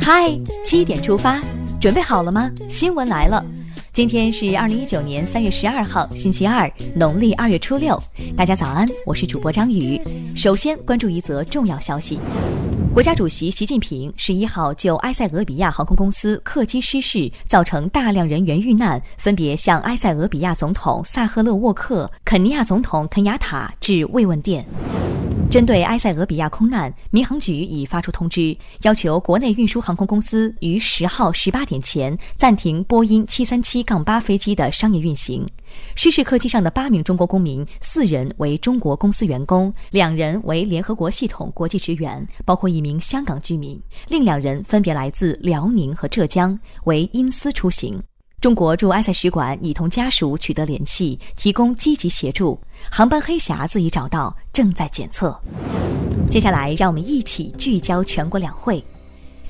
嗨，七点出发，准备好了吗？新闻来了，今天是二零一九年三月十二号，星期二，农历二月初六。大家早安，我是主播张宇。首先关注一则重要消息：国家主席习近平十一号就埃塞俄比亚航空公司客机失事造成大量人员遇难，分别向埃塞俄比亚总统萨赫勒沃克、肯尼亚总统肯雅塔致慰问电。针对埃塞俄比亚空难，民航局已发出通知，要求国内运输航空公司于十号十八点前暂停波音七三七杠八飞机的商业运行。失事客机上的八名中国公民，四人为中国公司员工，两人为联合国系统国际职员，包括一名香港居民，另两人分别来自辽宁和浙江，为因私出行。中国驻埃塞使馆已同家属取得联系，提供积极协助。航班黑匣子已找到，正在检测。接下来，让我们一起聚焦全国两会。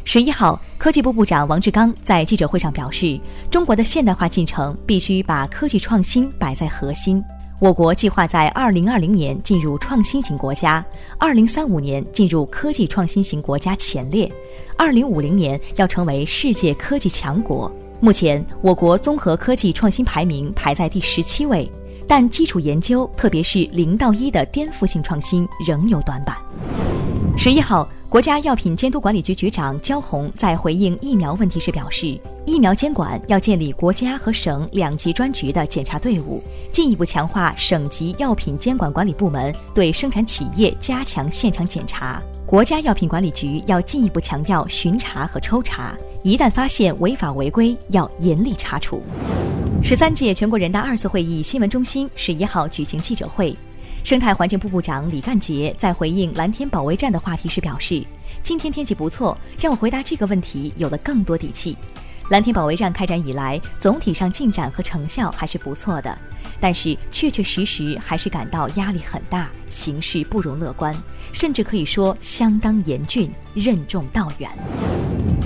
十一号，科技部部长王志刚在记者会上表示，中国的现代化进程必须把科技创新摆在核心。我国计划在二零二零年进入创新型国家，二零三五年进入科技创新型国家前列，二零五零年要成为世界科技强国。目前，我国综合科技创新排名排在第十七位，但基础研究，特别是零到一的颠覆性创新仍有短板。十一号，国家药品监督管理局局长焦红在回应疫苗问题时表示，疫苗监管要建立国家和省两级专职的检查队伍，进一步强化省级药品监管管理部门对生产企业加强现场检查。国家药品管理局要进一步强调巡查和抽查，一旦发现违法违规，要严厉查处。十三届全国人大二次会议新闻中心十一号举行记者会，生态环境部部长李干杰在回应蓝天保卫战的话题时表示：“今天天气不错，让我回答这个问题有了更多底气。蓝天保卫战开展以来，总体上进展和成效还是不错的。”但是，确确实实还是感到压力很大，形势不容乐观，甚至可以说相当严峻，任重道远。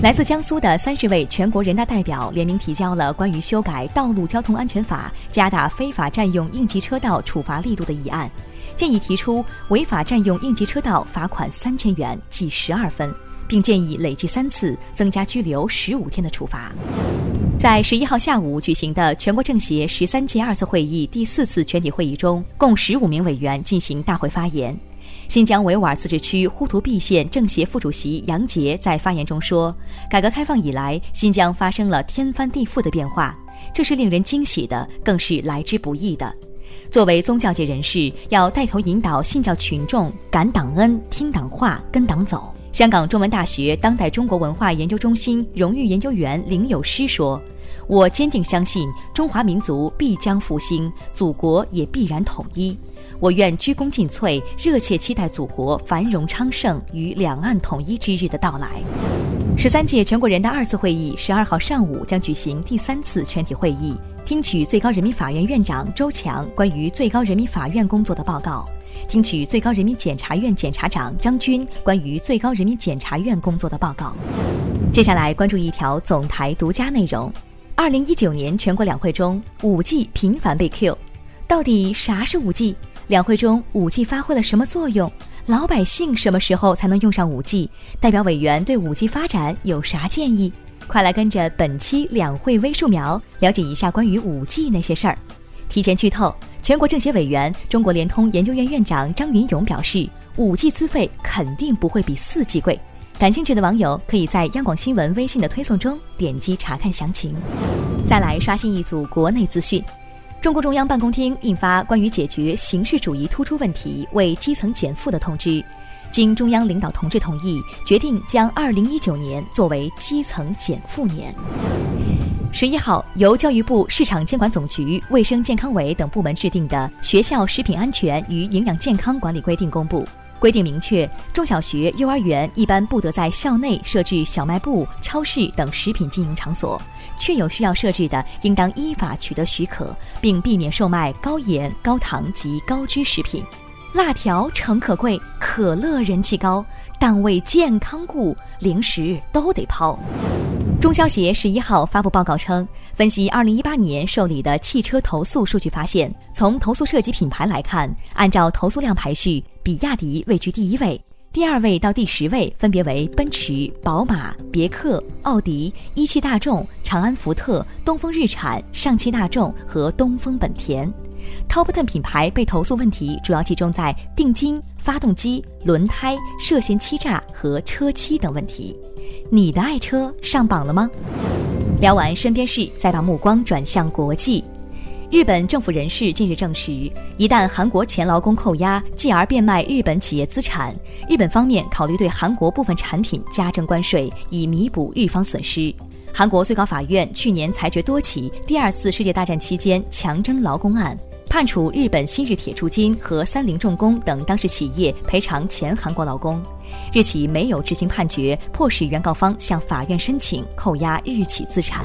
来自江苏的三十位全国人大代表联名提交了关于修改《道路交通安全法》，加大非法占用应急车道处罚力度的议案，建议提出违法占用应急车道罚款三千元，记十二分，并建议累计三次，增加拘留十五天的处罚。在十一号下午举行的全国政协十三届二次会议第四次全体会议中，共十五名委员进行大会发言。新疆维吾尔自治区呼图壁县政协副主席杨杰在发言中说：“改革开放以来，新疆发生了天翻地覆的变化，这是令人惊喜的，更是来之不易的。作为宗教界人士，要带头引导信教群众感党恩、听党话、跟党走。”香港中文大学当代中国文化研究中心荣誉研究员林有诗说。我坚定相信中华民族必将复兴，祖国也必然统一。我愿鞠躬尽瘁，热切期待祖国繁荣昌盛与两岸统一之日的到来。十三届全国人大二次会议十二号上午将举行第三次全体会议，听取最高人民法院院长周强关于最高人民法院工作的报告，听取最高人民检察院检察长张军关于最高人民检察院工作的报告。接下来关注一条总台独家内容。二零一九年全国两会中，五 G 频繁被 Q，到底啥是五 G？两会中五 G 发挥了什么作用？老百姓什么时候才能用上五 G？代表委员对五 G 发展有啥建议？快来跟着本期两会微树苗了解一下关于五 G 那些事儿。提前剧透，全国政协委员、中国联通研究院院长张云勇表示，五 G 资费肯定不会比四 G 贵。感兴趣的网友可以在央广新闻微信的推送中点击查看详情。再来刷新一组国内资讯：中共中央办公厅印发关于解决形式主义突出问题、为基层减负的通知，经中央领导同志同意，决定将2019年作为基层减负年。十一号，由教育部、市场监管总局、卫生健康委等部门制定的《学校食品安全与营养健康管理规定》公布。规定明确，中小学、幼儿园一般不得在校内设置小卖部、超市等食品经营场所，确有需要设置的，应当依法取得许可，并避免售卖高盐、高糖及高脂食品。辣条诚可贵，可乐人气高，但为健康故，零食都得抛。中消协十一号发布报告称，分析二零一八年受理的汽车投诉数据发现，从投诉涉及品牌来看，按照投诉量排序，比亚迪位居第一位，第二位到第十位分别为奔驰、宝马、别克、奥迪、一汽大众、长安福特、东风日产、上汽大众和东风本田。Top Ten 品牌被投诉问题主要集中在定金、发动机、轮胎、涉嫌欺诈和车漆等问题。你的爱车上榜了吗？聊完身边事，再把目光转向国际。日本政府人士近日证实，一旦韩国前劳工扣押，继而变卖日本企业资产，日本方面考虑对韩国部分产品加征关税，以弥补日方损失。韩国最高法院去年裁决多起第二次世界大战期间强征劳工案，判处日本新日铁铸金和三菱重工等当事企业赔偿前韩国劳工。日企没有执行判决，迫使原告方向法院申请扣押日企资产。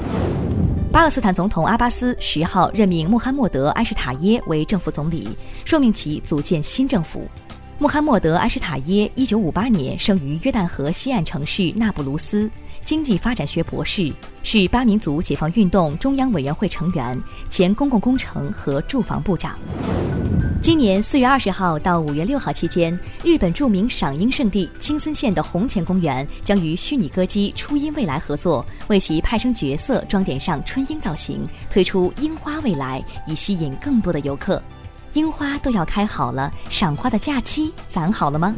巴勒斯坦总统阿巴斯十号任命穆罕默德·埃什塔耶为政府总理，受命其组建新政府。穆罕默德·埃什塔耶一九五八年生于约旦河西岸城市那不卢斯，经济发展学博士，是八民族解放运动中央委员会成员，前公共工程和住房部长。今年四月二十号到五月六号期间，日本著名赏樱圣地青森县的红前公园将与虚拟歌姬初音未来合作，为其派生角色装点上春樱造型，推出樱花未来，以吸引更多的游客。樱花都要开好了，赏花的假期攒好了吗？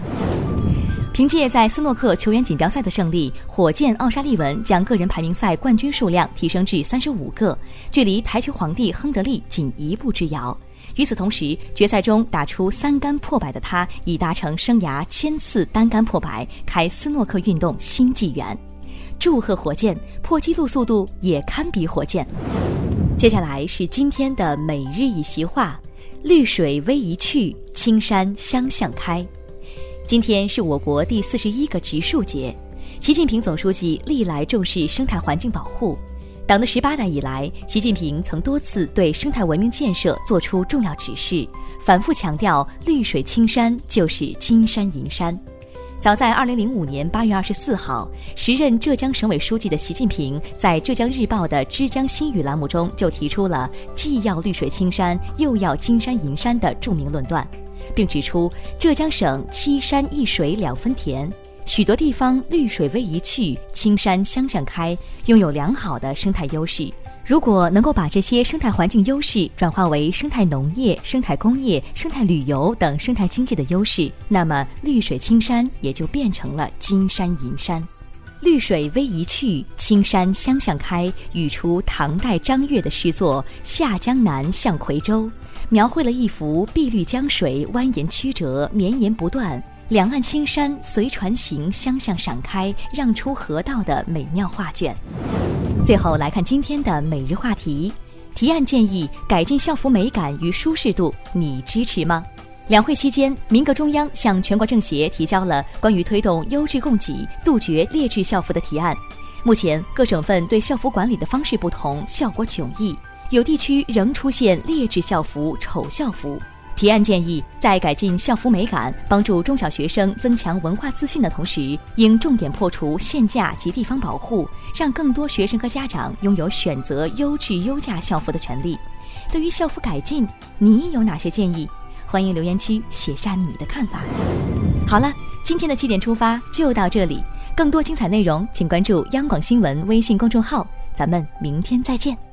凭借在斯诺克球员锦标赛的胜利，火箭奥沙利文将个人排名赛冠军数量提升至三十五个，距离台球皇帝亨德利仅一步之遥。与此同时，决赛中打出三杆破百的他，已达成生涯千次单杆破百，开斯诺克运动新纪元。祝贺火箭破纪录速度也堪比火箭。接下来是今天的每日一席话：绿水逶迤去，青山相向开。今天是我国第四十一个植树节，习近平总书记历来重视生态环境保护。党的十八大以来，习近平曾多次对生态文明建设作出重要指示，反复强调“绿水青山就是金山银山”。早在二零零五年八月二十四号，时任浙江省委书记的习近平在浙江日报的《之江新语》栏目中就提出了“既要绿水青山，又要金山银山”的著名论断，并指出浙江省七山一水两分田。许多地方绿水逶迤去，青山相向开，拥有良好的生态优势。如果能够把这些生态环境优势转化为生态农业、生态工业、生态旅游等生态经济的优势，那么绿水青山也就变成了金山银山。绿水逶迤去，青山相向开，语出唐代张悦的诗作《下江南向夔州》，描绘了一幅碧绿江水蜿蜒曲折、绵延不断。两岸青山随船行，相向闪开，让出河道的美妙画卷。最后来看今天的每日话题：提案建议改进校服美感与舒适度，你支持吗？两会期间，民革中央向全国政协提交了关于推动优质供给、杜绝劣质校服的提案。目前各省份对校服管理的方式不同，效果迥异，有地区仍出现劣质校服、丑校服。提案建议，在改进校服美感、帮助中小学生增强文化自信的同时，应重点破除限价及地方保护，让更多学生和家长拥有选择优质优价校服的权利。对于校服改进，你有哪些建议？欢迎留言区写下你的看法。好了，今天的七点出发就到这里，更多精彩内容请关注央广新闻微信公众号，咱们明天再见。